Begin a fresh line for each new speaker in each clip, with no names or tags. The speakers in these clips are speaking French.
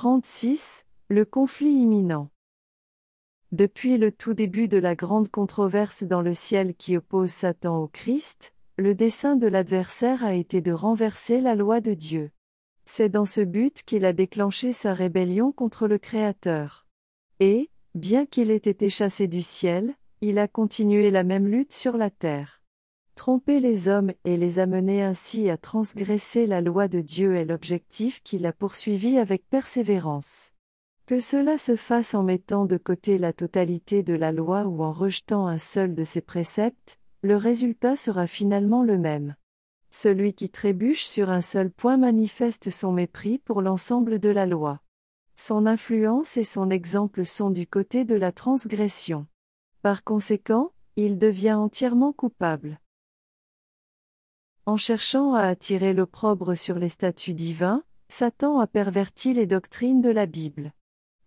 36. Le conflit imminent. Depuis le tout début de la grande controverse dans le ciel qui oppose Satan au Christ, le dessein de l'adversaire a été de renverser la loi de Dieu. C'est dans ce but qu'il a déclenché sa rébellion contre le Créateur. Et, bien qu'il ait été chassé du ciel, il a continué la même lutte sur la terre. Tromper les hommes et les amener ainsi à transgresser la loi de Dieu est l'objectif qu'il a poursuivi avec persévérance. Que cela se fasse en mettant de côté la totalité de la loi ou en rejetant un seul de ses préceptes, le résultat sera finalement le même. Celui qui trébuche sur un seul point manifeste son mépris pour l'ensemble de la loi. Son influence et son exemple sont du côté de la transgression. Par conséquent, il devient entièrement coupable. En cherchant à attirer l'opprobre sur les statuts divins, Satan a perverti les doctrines de la Bible.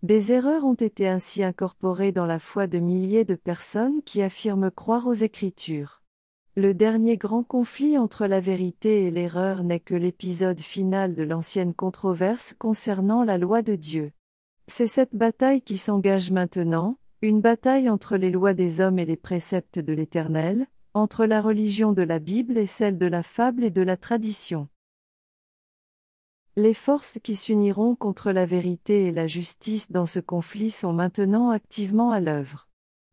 Des erreurs ont été ainsi incorporées dans la foi de milliers de personnes qui affirment croire aux Écritures. Le dernier grand conflit entre la vérité et l'erreur n'est que l'épisode final de l'ancienne controverse concernant la loi de Dieu. C'est cette bataille qui s'engage maintenant, une bataille entre les lois des hommes et les préceptes de l'Éternel, entre la religion de la Bible et celle de la fable et de la tradition. Les forces qui s'uniront contre la vérité et la justice dans ce conflit sont maintenant activement à l'œuvre.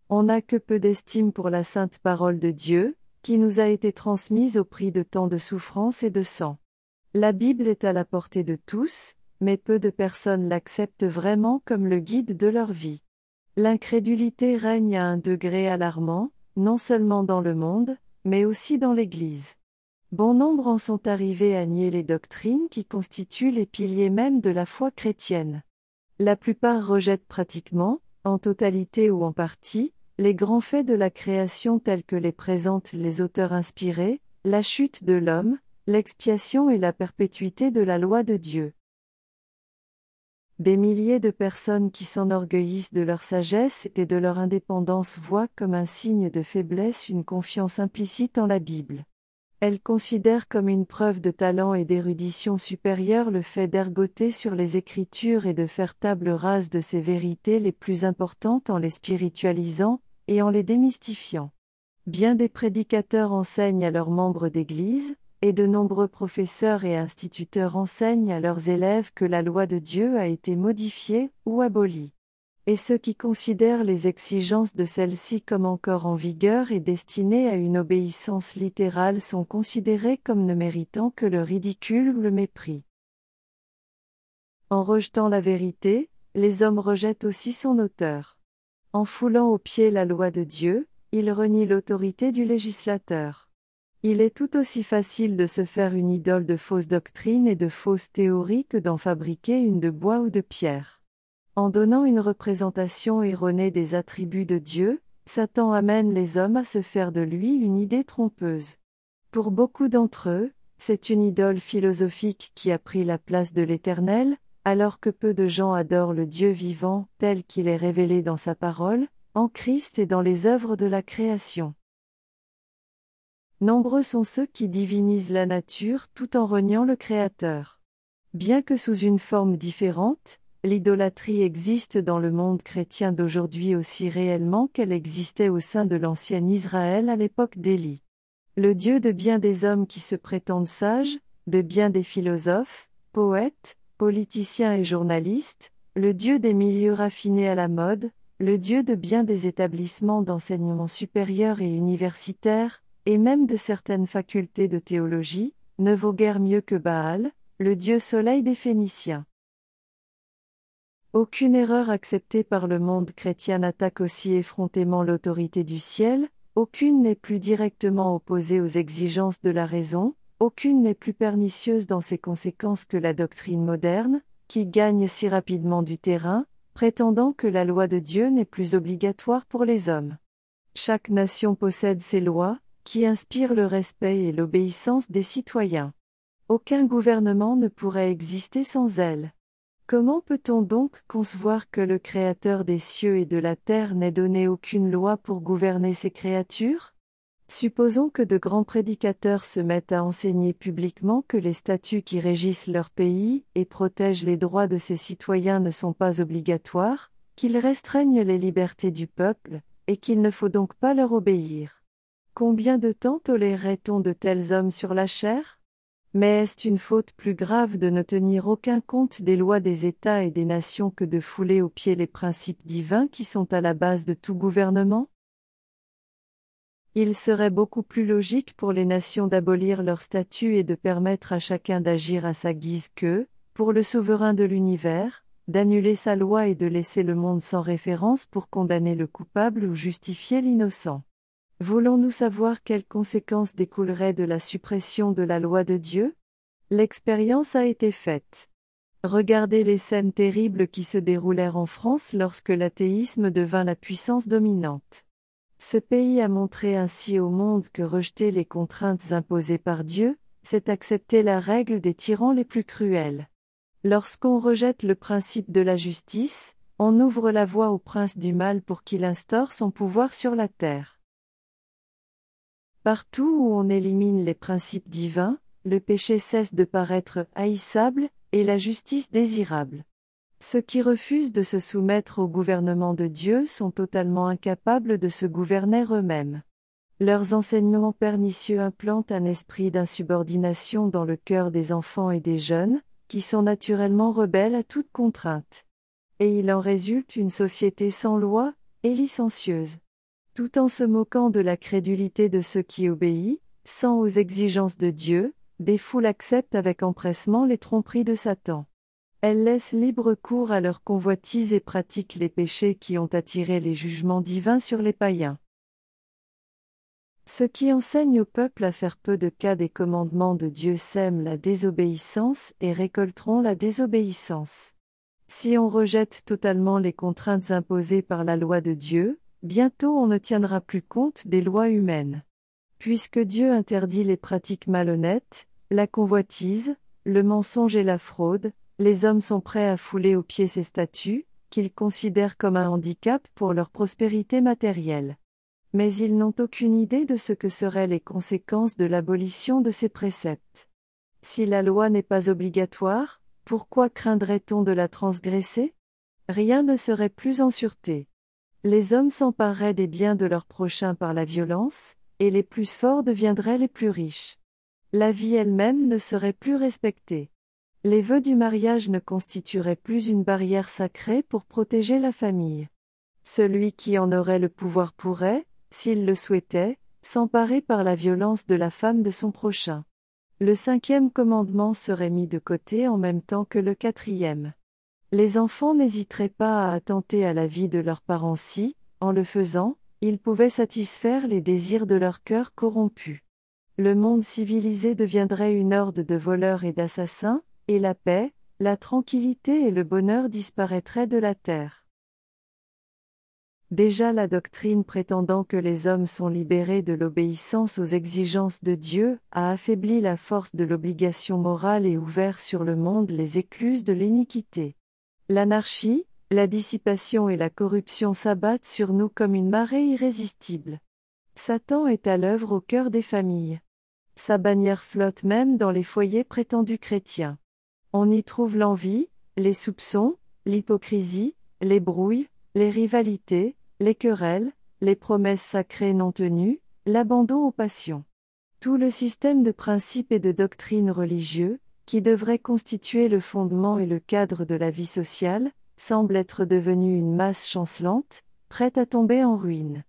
On n'a que peu d'estime pour la sainte parole de Dieu, qui nous a été transmise au prix de tant de souffrances et de sang. La Bible est à la portée de tous, mais peu de personnes l'acceptent vraiment comme le guide de leur vie. L'incrédulité règne à un degré alarmant, non seulement dans le monde, mais aussi dans l'Église. Bon nombre en sont arrivés à nier les doctrines qui constituent les piliers même de la foi chrétienne. La plupart rejettent pratiquement, en totalité ou en partie, les grands faits de la création tels que les présentent les auteurs inspirés, la chute de l'homme, l'expiation et la perpétuité de la loi de Dieu. Des milliers de personnes qui s'enorgueillissent de leur sagesse et de leur indépendance voient comme un signe de faiblesse une confiance implicite en la Bible. Elle considère comme une preuve de talent et d'érudition supérieure le fait d'ergoter sur les Écritures et de faire table rase de ces vérités les plus importantes en les spiritualisant et en les démystifiant. Bien des prédicateurs enseignent à leurs membres d'Église, et de nombreux professeurs et instituteurs enseignent à leurs élèves que la loi de Dieu a été modifiée ou abolie et ceux qui considèrent les exigences de celle-ci comme encore en vigueur et destinées à une obéissance littérale sont considérés comme ne méritant que le ridicule ou le mépris. En rejetant la vérité, les hommes rejettent aussi son auteur. En foulant aux pieds la loi de Dieu, ils renient l'autorité du législateur. Il est tout aussi facile de se faire une idole de fausses doctrines et de fausses théories que d'en fabriquer une de bois ou de pierre. En donnant une représentation erronée des attributs de Dieu, Satan amène les hommes à se faire de lui une idée trompeuse. Pour beaucoup d'entre eux, c'est une idole philosophique qui a pris la place de l'Éternel, alors que peu de gens adorent le Dieu vivant tel qu'il est révélé dans sa parole, en Christ et dans les œuvres de la création. Nombreux sont ceux qui divinisent la nature tout en reniant le Créateur. Bien que sous une forme différente, L'idolâtrie existe dans le monde chrétien d'aujourd'hui aussi réellement qu'elle existait au sein de l'ancien Israël à l'époque d'Élie. Le Dieu de bien des hommes qui se prétendent sages, de bien des philosophes, poètes, politiciens et journalistes, le Dieu des milieux raffinés à la mode, le Dieu de bien des établissements d'enseignement supérieur et universitaire, et même de certaines facultés de théologie, ne vaut guère mieux que Baal, le Dieu soleil des Phéniciens. Aucune erreur acceptée par le monde chrétien n'attaque aussi effrontément l'autorité du ciel, aucune n'est plus directement opposée aux exigences de la raison, aucune n'est plus pernicieuse dans ses conséquences que la doctrine moderne, qui gagne si rapidement du terrain, prétendant que la loi de Dieu n'est plus obligatoire pour les hommes. Chaque nation possède ses lois, qui inspirent le respect et l'obéissance des citoyens. Aucun gouvernement ne pourrait exister sans elles. Comment peut-on donc concevoir que le Créateur des cieux et de la terre n'ait donné aucune loi pour gouverner ses créatures? Supposons que de grands prédicateurs se mettent à enseigner publiquement que les statuts qui régissent leur pays et protègent les droits de ses citoyens ne sont pas obligatoires, qu'ils restreignent les libertés du peuple, et qu'il ne faut donc pas leur obéir. Combien de temps tolérerait-on de tels hommes sur la chair? Mais est-ce une faute plus grave de ne tenir aucun compte des lois des États et des nations que de fouler aux pieds les principes divins qui sont à la base de tout gouvernement? Il serait beaucoup plus logique pour les nations d'abolir leur statut et de permettre à chacun d'agir à sa guise que, pour le souverain de l'univers, d'annuler sa loi et de laisser le monde sans référence pour condamner le coupable ou justifier l'innocent. Voulons-nous savoir quelles conséquences découleraient de la suppression de la loi de Dieu? L'expérience a été faite. Regardez les scènes terribles qui se déroulèrent en France lorsque l'athéisme devint la puissance dominante. Ce pays a montré ainsi au monde que rejeter les contraintes imposées par Dieu, c'est accepter la règle des tyrans les plus cruels. Lorsqu'on rejette le principe de la justice, on ouvre la voie au prince du mal pour qu'il instaure son pouvoir sur la terre. Partout où on élimine les principes divins, le péché cesse de paraître haïssable, et la justice désirable. Ceux qui refusent de se soumettre au gouvernement de Dieu sont totalement incapables de se gouverner eux-mêmes. Leurs enseignements pernicieux implantent un esprit d'insubordination dans le cœur des enfants et des jeunes, qui sont naturellement rebelles à toute contrainte. Et il en résulte une société sans loi, et licencieuse. Tout en se moquant de la crédulité de ceux qui obéissent, sans aux exigences de Dieu, des foules acceptent avec empressement les tromperies de Satan. Elles laissent libre cours à leurs convoitises et pratiquent les péchés qui ont attiré les jugements divins sur les païens. Ceux qui enseignent au peuple à faire peu de cas des commandements de Dieu sèment la désobéissance et récolteront la désobéissance. Si on rejette totalement les contraintes imposées par la loi de Dieu, bientôt on ne tiendra plus compte des lois humaines. Puisque Dieu interdit les pratiques malhonnêtes, la convoitise, le mensonge et la fraude, les hommes sont prêts à fouler aux pieds ces statuts, qu'ils considèrent comme un handicap pour leur prospérité matérielle. Mais ils n'ont aucune idée de ce que seraient les conséquences de l'abolition de ces préceptes. Si la loi n'est pas obligatoire, pourquoi craindrait-on de la transgresser? Rien ne serait plus en sûreté. Les hommes s'empareraient des biens de leurs prochains par la violence, et les plus forts deviendraient les plus riches. La vie elle-même ne serait plus respectée. Les vœux du mariage ne constitueraient plus une barrière sacrée pour protéger la famille. Celui qui en aurait le pouvoir pourrait, s'il le souhaitait, s'emparer par la violence de la femme de son prochain. Le cinquième commandement serait mis de côté en même temps que le quatrième. Les enfants n'hésiteraient pas à attenter à la vie de leurs parents si, en le faisant, ils pouvaient satisfaire les désirs de leur cœur corrompu. Le monde civilisé deviendrait une horde de voleurs et d'assassins, et la paix, la tranquillité et le bonheur disparaîtraient de la terre. Déjà la doctrine prétendant que les hommes sont libérés de l'obéissance aux exigences de Dieu a affaibli la force de l'obligation morale et ouvert sur le monde les écluses de l'iniquité. L'anarchie, la dissipation et la corruption s'abattent sur nous comme une marée irrésistible. Satan est à l'œuvre au cœur des familles. Sa bannière flotte même dans les foyers prétendus chrétiens. On y trouve l'envie, les soupçons, l'hypocrisie, les brouilles, les rivalités, les querelles, les promesses sacrées non tenues, l'abandon aux passions. Tout le système de principes et de doctrines religieux, qui devrait constituer le fondement et le cadre de la vie sociale, semble être devenu une masse chancelante, prête à tomber en ruine.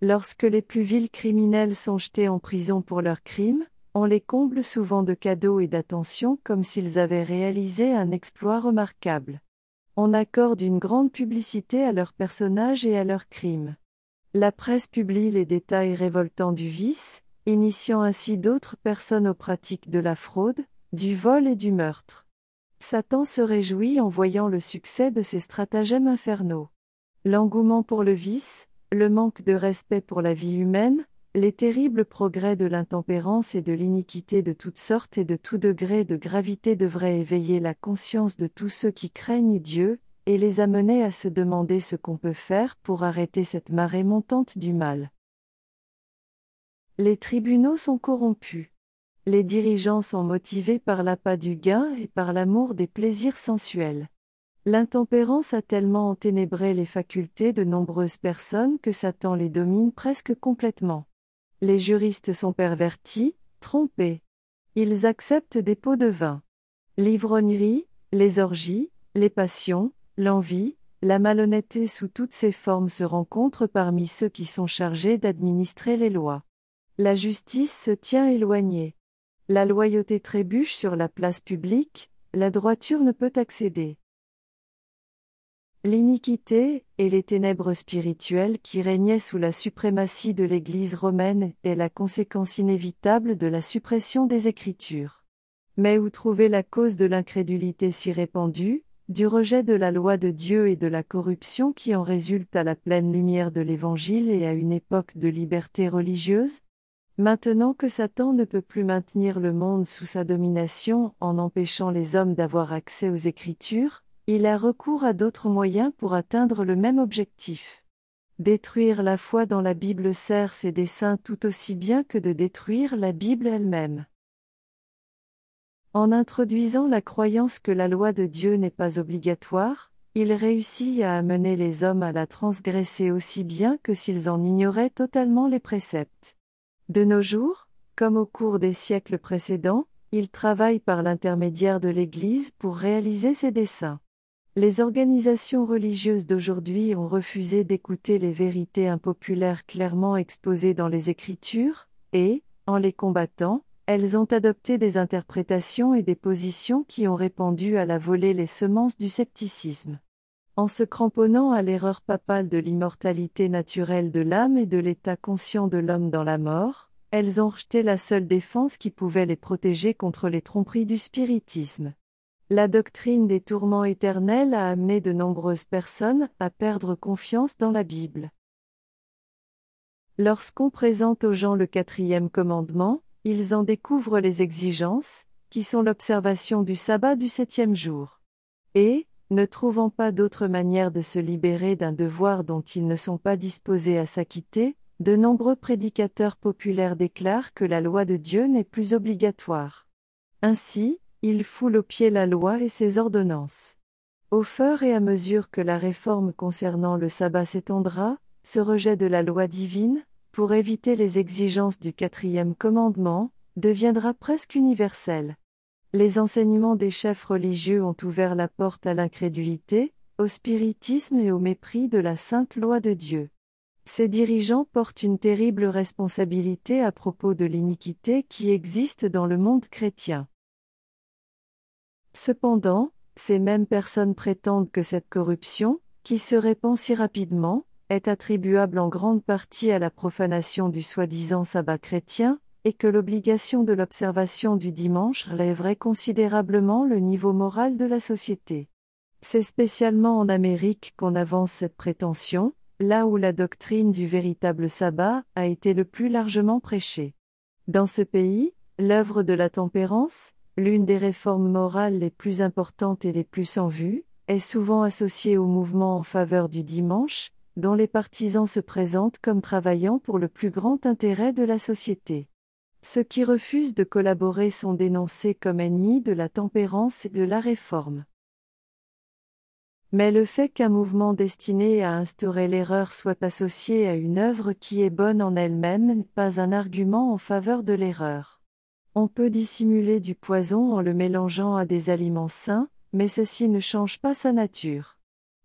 Lorsque les plus vils criminels sont jetés en prison pour leurs crimes, on les comble souvent de cadeaux et d'attentions comme s'ils avaient réalisé un exploit remarquable. On accorde une grande publicité à leurs personnages et à leurs crimes. La presse publie les détails révoltants du vice, initiant ainsi d'autres personnes aux pratiques de la fraude, du vol et du meurtre. Satan se réjouit en voyant le succès de ces stratagèmes infernaux. L'engouement pour le vice, le manque de respect pour la vie humaine, les terribles progrès de l'intempérance et de l'iniquité de toutes sortes et de tout degré de gravité devraient éveiller la conscience de tous ceux qui craignent Dieu, et les amener à se demander ce qu'on peut faire pour arrêter cette marée montante du mal. Les tribunaux sont corrompus. Les dirigeants sont motivés par l'appât du gain et par l'amour des plaisirs sensuels. L'intempérance a tellement enténébré les facultés de nombreuses personnes que Satan les domine presque complètement. Les juristes sont pervertis, trompés. Ils acceptent des pots de vin. L'ivrognerie, les orgies, les passions, l'envie, la malhonnêteté sous toutes ses formes se rencontrent parmi ceux qui sont chargés d'administrer les lois. La justice se tient éloignée. La loyauté trébuche sur la place publique, la droiture ne peut accéder. L'iniquité, et les ténèbres spirituelles qui régnaient sous la suprématie de l'Église romaine est la conséquence inévitable de la suppression des Écritures. Mais où trouver la cause de l'incrédulité si répandue, du rejet de la loi de Dieu et de la corruption qui en résulte à la pleine lumière de l'Évangile et à une époque de liberté religieuse Maintenant que Satan ne peut plus maintenir le monde sous sa domination en empêchant les hommes d'avoir accès aux Écritures, il a recours à d'autres moyens pour atteindre le même objectif. Détruire la foi dans la Bible sert ses desseins tout aussi bien que de détruire la Bible elle-même. En introduisant la croyance que la loi de Dieu n'est pas obligatoire, il réussit à amener les hommes à la transgresser aussi bien que s'ils en ignoraient totalement les préceptes. De nos jours, comme au cours des siècles précédents, il travaille par l'intermédiaire de l'Église pour réaliser ses desseins. Les organisations religieuses d'aujourd'hui ont refusé d'écouter les vérités impopulaires clairement exposées dans les Écritures, et, en les combattant, elles ont adopté des interprétations et des positions qui ont répandu à la volée les semences du scepticisme. En se cramponnant à l'erreur papale de l'immortalité naturelle de l'âme et de l'état conscient de l'homme dans la mort, elles ont rejeté la seule défense qui pouvait les protéger contre les tromperies du spiritisme. La doctrine des tourments éternels a amené de nombreuses personnes à perdre confiance dans la Bible. Lorsqu'on présente aux gens le quatrième commandement, ils en découvrent les exigences, qui sont l'observation du sabbat du septième jour. Et, ne trouvant pas d'autre manière de se libérer d'un devoir dont ils ne sont pas disposés à s'acquitter, de nombreux prédicateurs populaires déclarent que la loi de Dieu n'est plus obligatoire. Ainsi, ils foulent aux pieds la loi et ses ordonnances. Au fur et à mesure que la réforme concernant le sabbat s'étendra, ce rejet de la loi divine, pour éviter les exigences du quatrième commandement, deviendra presque universel. Les enseignements des chefs religieux ont ouvert la porte à l'incrédulité, au spiritisme et au mépris de la sainte loi de Dieu. Ces dirigeants portent une terrible responsabilité à propos de l'iniquité qui existe dans le monde chrétien. Cependant, ces mêmes personnes prétendent que cette corruption, qui se répand si rapidement, est attribuable en grande partie à la profanation du soi-disant sabbat chrétien, et que l'obligation de l'observation du dimanche relèverait considérablement le niveau moral de la société. C'est spécialement en Amérique qu'on avance cette prétention, là où la doctrine du véritable sabbat a été le plus largement prêchée. Dans ce pays, l'œuvre de la tempérance, l'une des réformes morales les plus importantes et les plus en vue, est souvent associée au mouvement en faveur du dimanche, dont les partisans se présentent comme travaillant pour le plus grand intérêt de la société. Ceux qui refusent de collaborer sont dénoncés comme ennemis de la tempérance et de la réforme. Mais le fait qu'un mouvement destiné à instaurer l'erreur soit associé à une œuvre qui est bonne en elle-même n'est pas un argument en faveur de l'erreur. On peut dissimuler du poison en le mélangeant à des aliments sains, mais ceci ne change pas sa nature.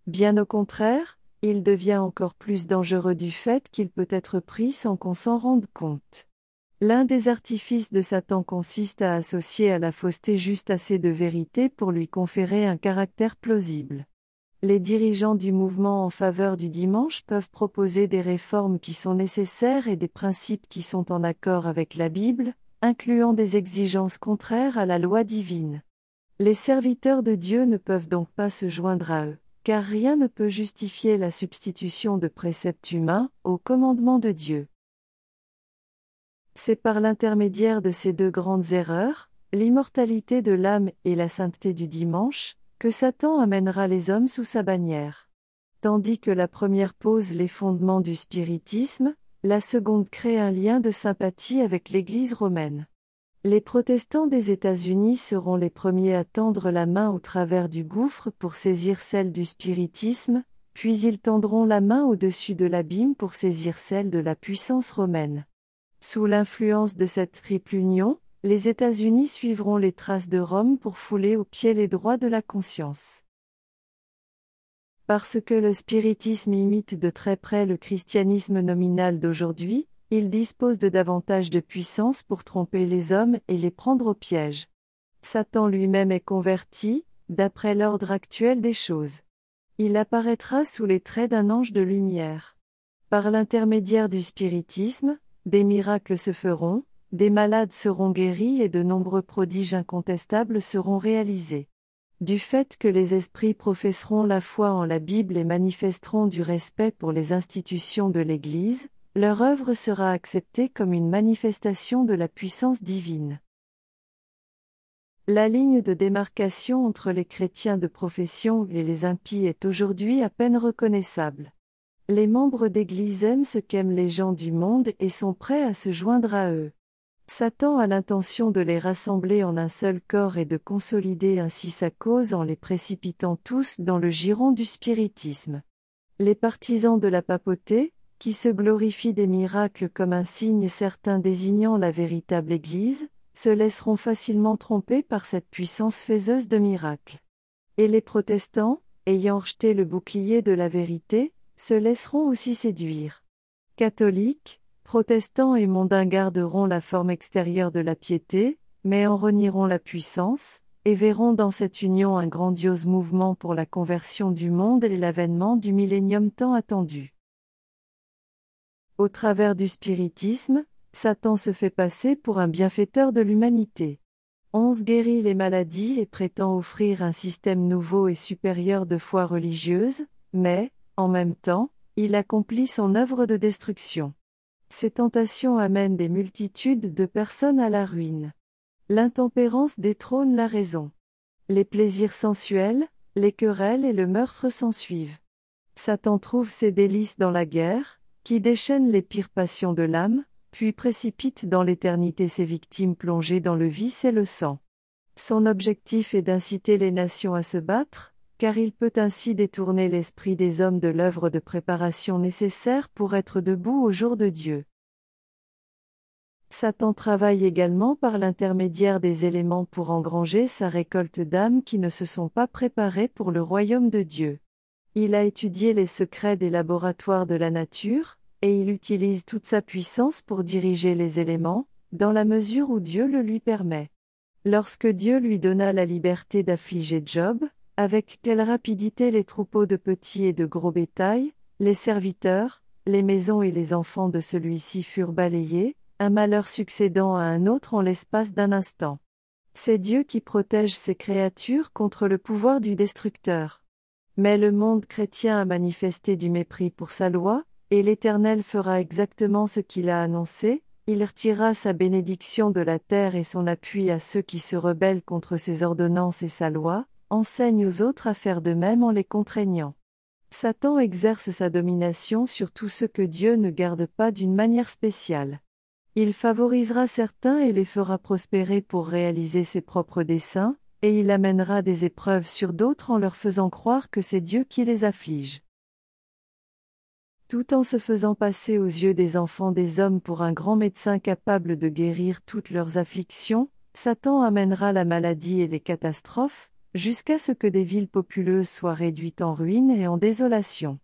Bien au contraire, il devient encore plus dangereux du fait qu'il peut être pris sans qu'on s'en rende compte. L'un des artifices de Satan consiste à associer à la fausseté juste assez de vérité pour lui conférer un caractère plausible. Les dirigeants du mouvement en faveur du dimanche peuvent proposer des réformes qui sont nécessaires et des principes qui sont en accord avec la Bible, incluant des exigences contraires à la loi divine. Les serviteurs de Dieu ne peuvent donc pas se joindre à eux, car rien ne peut justifier la substitution de préceptes humains au commandement de Dieu. C'est par l'intermédiaire de ces deux grandes erreurs, l'immortalité de l'âme et la sainteté du dimanche, que Satan amènera les hommes sous sa bannière. Tandis que la première pose les fondements du spiritisme, la seconde crée un lien de sympathie avec l'Église romaine. Les protestants des États-Unis seront les premiers à tendre la main au travers du gouffre pour saisir celle du spiritisme, puis ils tendront la main au-dessus de l'abîme pour saisir celle de la puissance romaine. Sous l'influence de cette triple union, les États-Unis suivront les traces de Rome pour fouler aux pieds les droits de la conscience. Parce que le spiritisme imite de très près le christianisme nominal d'aujourd'hui, il dispose de davantage de puissance pour tromper les hommes et les prendre au piège. Satan lui-même est converti, d'après l'ordre actuel des choses. Il apparaîtra sous les traits d'un ange de lumière. Par l'intermédiaire du spiritisme, des miracles se feront, des malades seront guéris et de nombreux prodiges incontestables seront réalisés. Du fait que les esprits professeront la foi en la Bible et manifesteront du respect pour les institutions de l'Église, leur œuvre sera acceptée comme une manifestation de la puissance divine. La ligne de démarcation entre les chrétiens de profession et les impies est aujourd'hui à peine reconnaissable. Les membres d'Église aiment ce qu'aiment les gens du monde et sont prêts à se joindre à eux. Satan a l'intention de les rassembler en un seul corps et de consolider ainsi sa cause en les précipitant tous dans le giron du spiritisme. Les partisans de la papauté, qui se glorifient des miracles comme un signe certain désignant la véritable Église, se laisseront facilement tromper par cette puissance faiseuse de miracles. Et les protestants, ayant rejeté le bouclier de la vérité, se laisseront aussi séduire. Catholiques, protestants et mondains garderont la forme extérieure de la piété, mais en renieront la puissance, et verront dans cette union un grandiose mouvement pour la conversion du monde et l'avènement du millénium tant attendu. Au travers du spiritisme, Satan se fait passer pour un bienfaiteur de l'humanité. Onze guérit les maladies et prétend offrir un système nouveau et supérieur de foi religieuse, mais, en même temps, il accomplit son œuvre de destruction. Ces tentations amènent des multitudes de personnes à la ruine. L'intempérance détrône la raison. Les plaisirs sensuels, les querelles et le meurtre s'ensuivent. Satan trouve ses délices dans la guerre, qui déchaîne les pires passions de l'âme, puis précipite dans l'éternité ses victimes plongées dans le vice et le sang. Son objectif est d'inciter les nations à se battre, car il peut ainsi détourner l'esprit des hommes de l'œuvre de préparation nécessaire pour être debout au jour de Dieu. Satan travaille également par l'intermédiaire des éléments pour engranger sa récolte d'âmes qui ne se sont pas préparées pour le royaume de Dieu. Il a étudié les secrets des laboratoires de la nature, et il utilise toute sa puissance pour diriger les éléments, dans la mesure où Dieu le lui permet. Lorsque Dieu lui donna la liberté d'affliger Job, avec quelle rapidité les troupeaux de petits et de gros bétail, les serviteurs, les maisons et les enfants de celui-ci furent balayés, un malheur succédant à un autre en l'espace d'un instant. C'est Dieu qui protège ses créatures contre le pouvoir du destructeur. Mais le monde chrétien a manifesté du mépris pour sa loi, et l'Éternel fera exactement ce qu'il a annoncé, il retirera sa bénédiction de la terre et son appui à ceux qui se rebellent contre ses ordonnances et sa loi, enseigne aux autres à faire de même en les contraignant. Satan exerce sa domination sur tout ce que Dieu ne garde pas d'une manière spéciale. Il favorisera certains et les fera prospérer pour réaliser ses propres desseins, et il amènera des épreuves sur d'autres en leur faisant croire que c'est Dieu qui les afflige. Tout en se faisant passer aux yeux des enfants des hommes pour un grand médecin capable de guérir toutes leurs afflictions, Satan amènera la maladie et les catastrophes, jusqu'à ce que des villes populeuses soient réduites en ruines et en désolation.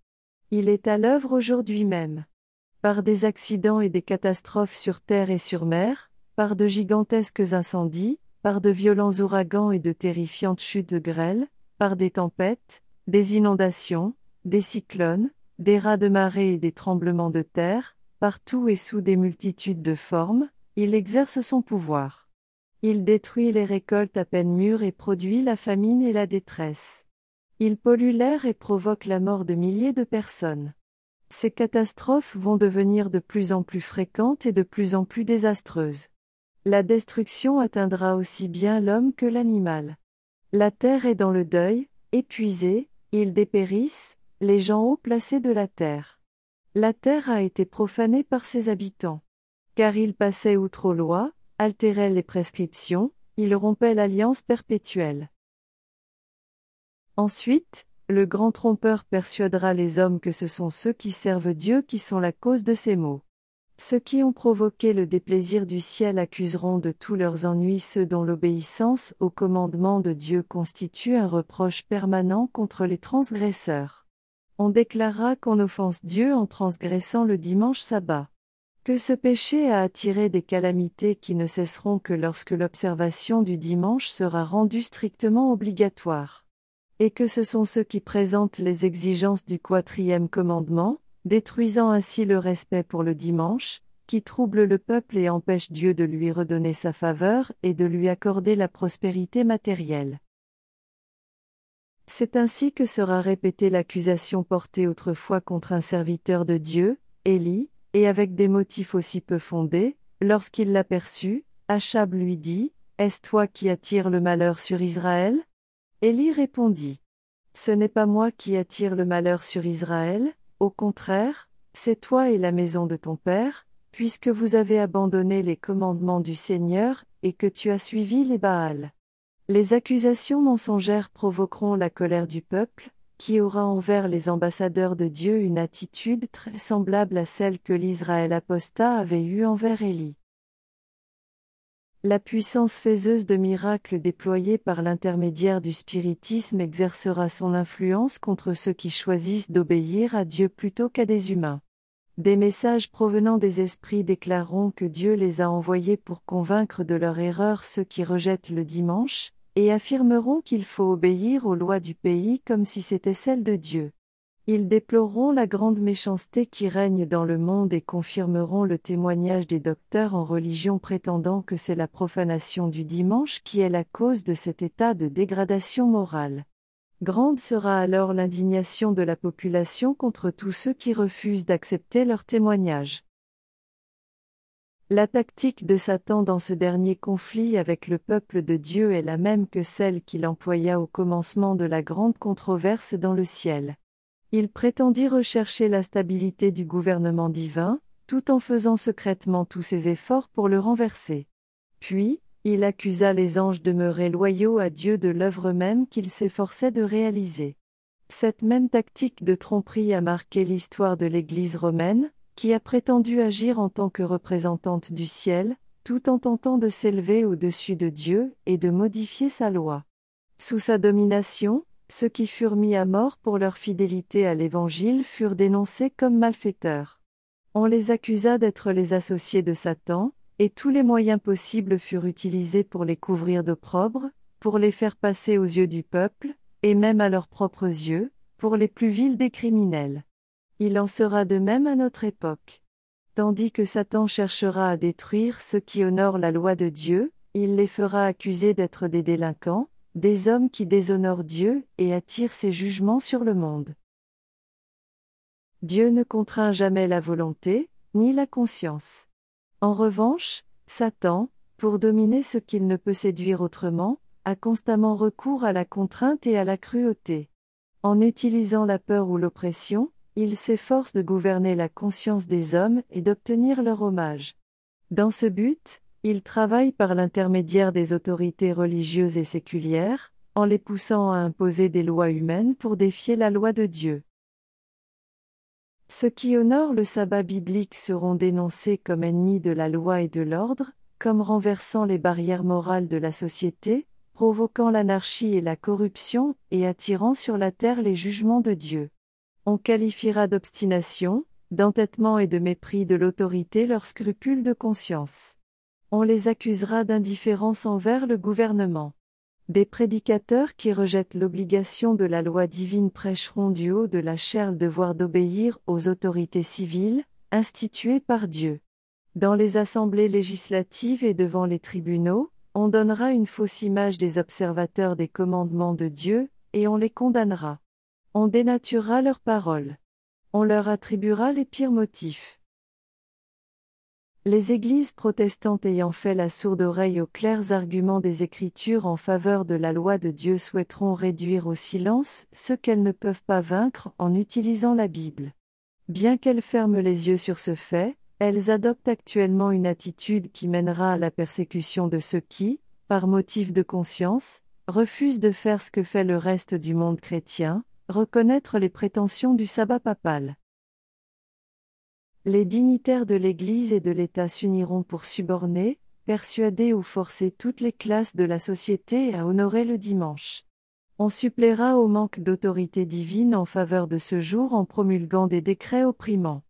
Il est à l'œuvre aujourd'hui même. Par des accidents et des catastrophes sur terre et sur mer, par de gigantesques incendies, par de violents ouragans et de terrifiantes chutes de grêle, par des tempêtes, des inondations, des cyclones, des rats de marée et des tremblements de terre, partout et sous des multitudes de formes, il exerce son pouvoir. Il détruit les récoltes à peine mûres et produit la famine et la détresse. Il pollue l'air et provoque la mort de milliers de personnes. Ces catastrophes vont devenir de plus en plus fréquentes et de plus en plus désastreuses. La destruction atteindra aussi bien l'homme que l'animal. La terre est dans le deuil, épuisée, ils dépérissent, les gens haut placés de la terre. La terre a été profanée par ses habitants. Car ils passaient outre aux lois, altéraient les prescriptions, ils rompaient l'alliance perpétuelle. Ensuite, le grand trompeur persuadera les hommes que ce sont ceux qui servent Dieu qui sont la cause de ces maux. Ceux qui ont provoqué le déplaisir du ciel accuseront de tous leurs ennuis ceux dont l'obéissance au commandement de Dieu constitue un reproche permanent contre les transgresseurs. On déclarera qu'on offense Dieu en transgressant le dimanche sabbat. Que ce péché a attiré des calamités qui ne cesseront que lorsque l'observation du dimanche sera rendue strictement obligatoire et que ce sont ceux qui présentent les exigences du quatrième commandement, détruisant ainsi le respect pour le dimanche, qui troublent le peuple et empêchent Dieu de lui redonner sa faveur et de lui accorder la prospérité matérielle. C'est ainsi que sera répétée l'accusation portée autrefois contre un serviteur de Dieu, Élie, et avec des motifs aussi peu fondés, lorsqu'il l'aperçut, Achab lui dit, Est-ce toi qui attires le malheur sur Israël? Élie répondit. Ce n'est pas moi qui attire le malheur sur Israël, au contraire, c'est toi et la maison de ton père, puisque vous avez abandonné les commandements du Seigneur, et que tu as suivi les Baals. Les accusations mensongères provoqueront la colère du peuple, qui aura envers les ambassadeurs de Dieu une attitude très semblable à celle que l'Israël apostat avait eue envers Élie. La puissance faiseuse de miracles déployée par l'intermédiaire du spiritisme exercera son influence contre ceux qui choisissent d'obéir à Dieu plutôt qu'à des humains. Des messages provenant des esprits déclareront que Dieu les a envoyés pour convaincre de leur erreur ceux qui rejettent le dimanche, et affirmeront qu'il faut obéir aux lois du pays comme si c'était celle de Dieu. Ils déploreront la grande méchanceté qui règne dans le monde et confirmeront le témoignage des docteurs en religion prétendant que c'est la profanation du dimanche qui est la cause de cet état de dégradation morale. Grande sera alors l'indignation de la population contre tous ceux qui refusent d'accepter leur témoignage. La tactique de Satan dans ce dernier conflit avec le peuple de Dieu est la même que celle qu'il employa au commencement de la grande controverse dans le ciel. Il prétendit rechercher la stabilité du gouvernement divin, tout en faisant secrètement tous ses efforts pour le renverser. Puis, il accusa les anges demeurés loyaux à Dieu de l'œuvre même qu'il s'efforçait de réaliser. Cette même tactique de tromperie a marqué l'histoire de l'Église romaine, qui a prétendu agir en tant que représentante du ciel, tout en tentant de s'élever au-dessus de Dieu et de modifier sa loi. Sous sa domination, ceux qui furent mis à mort pour leur fidélité à l'Évangile furent dénoncés comme malfaiteurs. On les accusa d'être les associés de Satan, et tous les moyens possibles furent utilisés pour les couvrir d'opprobre, pour les faire passer aux yeux du peuple, et même à leurs propres yeux, pour les plus vils des criminels. Il en sera de même à notre époque. Tandis que Satan cherchera à détruire ceux qui honorent la loi de Dieu, il les fera accuser d'être des délinquants, des hommes qui déshonorent Dieu et attirent ses jugements sur le monde. Dieu ne contraint jamais la volonté, ni la conscience. En revanche, Satan, pour dominer ce qu'il ne peut séduire autrement, a constamment recours à la contrainte et à la cruauté. En utilisant la peur ou l'oppression, il s'efforce de gouverner la conscience des hommes et d'obtenir leur hommage. Dans ce but, il travaille par l'intermédiaire des autorités religieuses et séculières, en les poussant à imposer des lois humaines pour défier la loi de Dieu. Ceux qui honorent le sabbat biblique seront dénoncés comme ennemis de la loi et de l'ordre, comme renversant les barrières morales de la société, provoquant l'anarchie et la corruption, et attirant sur la terre les jugements de Dieu. On qualifiera d'obstination, d'entêtement et de mépris de l'autorité leurs scrupules de conscience on les accusera d'indifférence envers le gouvernement. Des prédicateurs qui rejettent l'obligation de la loi divine prêcheront du haut de la chair le devoir d'obéir aux autorités civiles, instituées par Dieu. Dans les assemblées législatives et devant les tribunaux, on donnera une fausse image des observateurs des commandements de Dieu, et on les condamnera. On dénaturera leurs paroles. On leur attribuera les pires motifs. Les églises protestantes ayant fait la sourde oreille aux clairs arguments des Écritures en faveur de la loi de Dieu souhaiteront réduire au silence ce qu'elles ne peuvent pas vaincre en utilisant la Bible. Bien qu'elles ferment les yeux sur ce fait, elles adoptent actuellement une attitude qui mènera à la persécution de ceux qui, par motif de conscience, refusent de faire ce que fait le reste du monde chrétien, reconnaître les prétentions du sabbat papal. Les dignitaires de l'Église et de l'État s'uniront pour suborner, persuader ou forcer toutes les classes de la société à honorer le dimanche. On suppléera au manque d'autorité divine en faveur de ce jour en promulguant des décrets opprimants.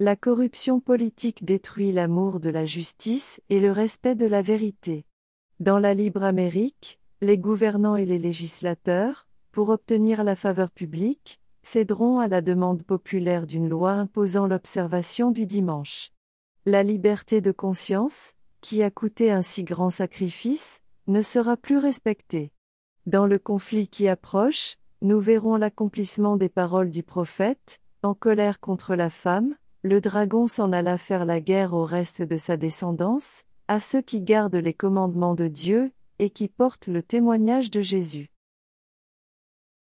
La corruption politique détruit l'amour de la justice et le respect de la vérité. Dans la libre Amérique, les gouvernants et les législateurs, pour obtenir la faveur publique, céderont à la demande populaire d'une loi imposant l'observation du dimanche. La liberté de conscience, qui a coûté un si grand sacrifice, ne sera plus respectée. Dans le conflit qui approche, nous verrons l'accomplissement des paroles du prophète, en colère contre la femme, le dragon s'en alla faire la guerre au reste de sa descendance, à ceux qui gardent les commandements de Dieu, et qui portent le témoignage de Jésus.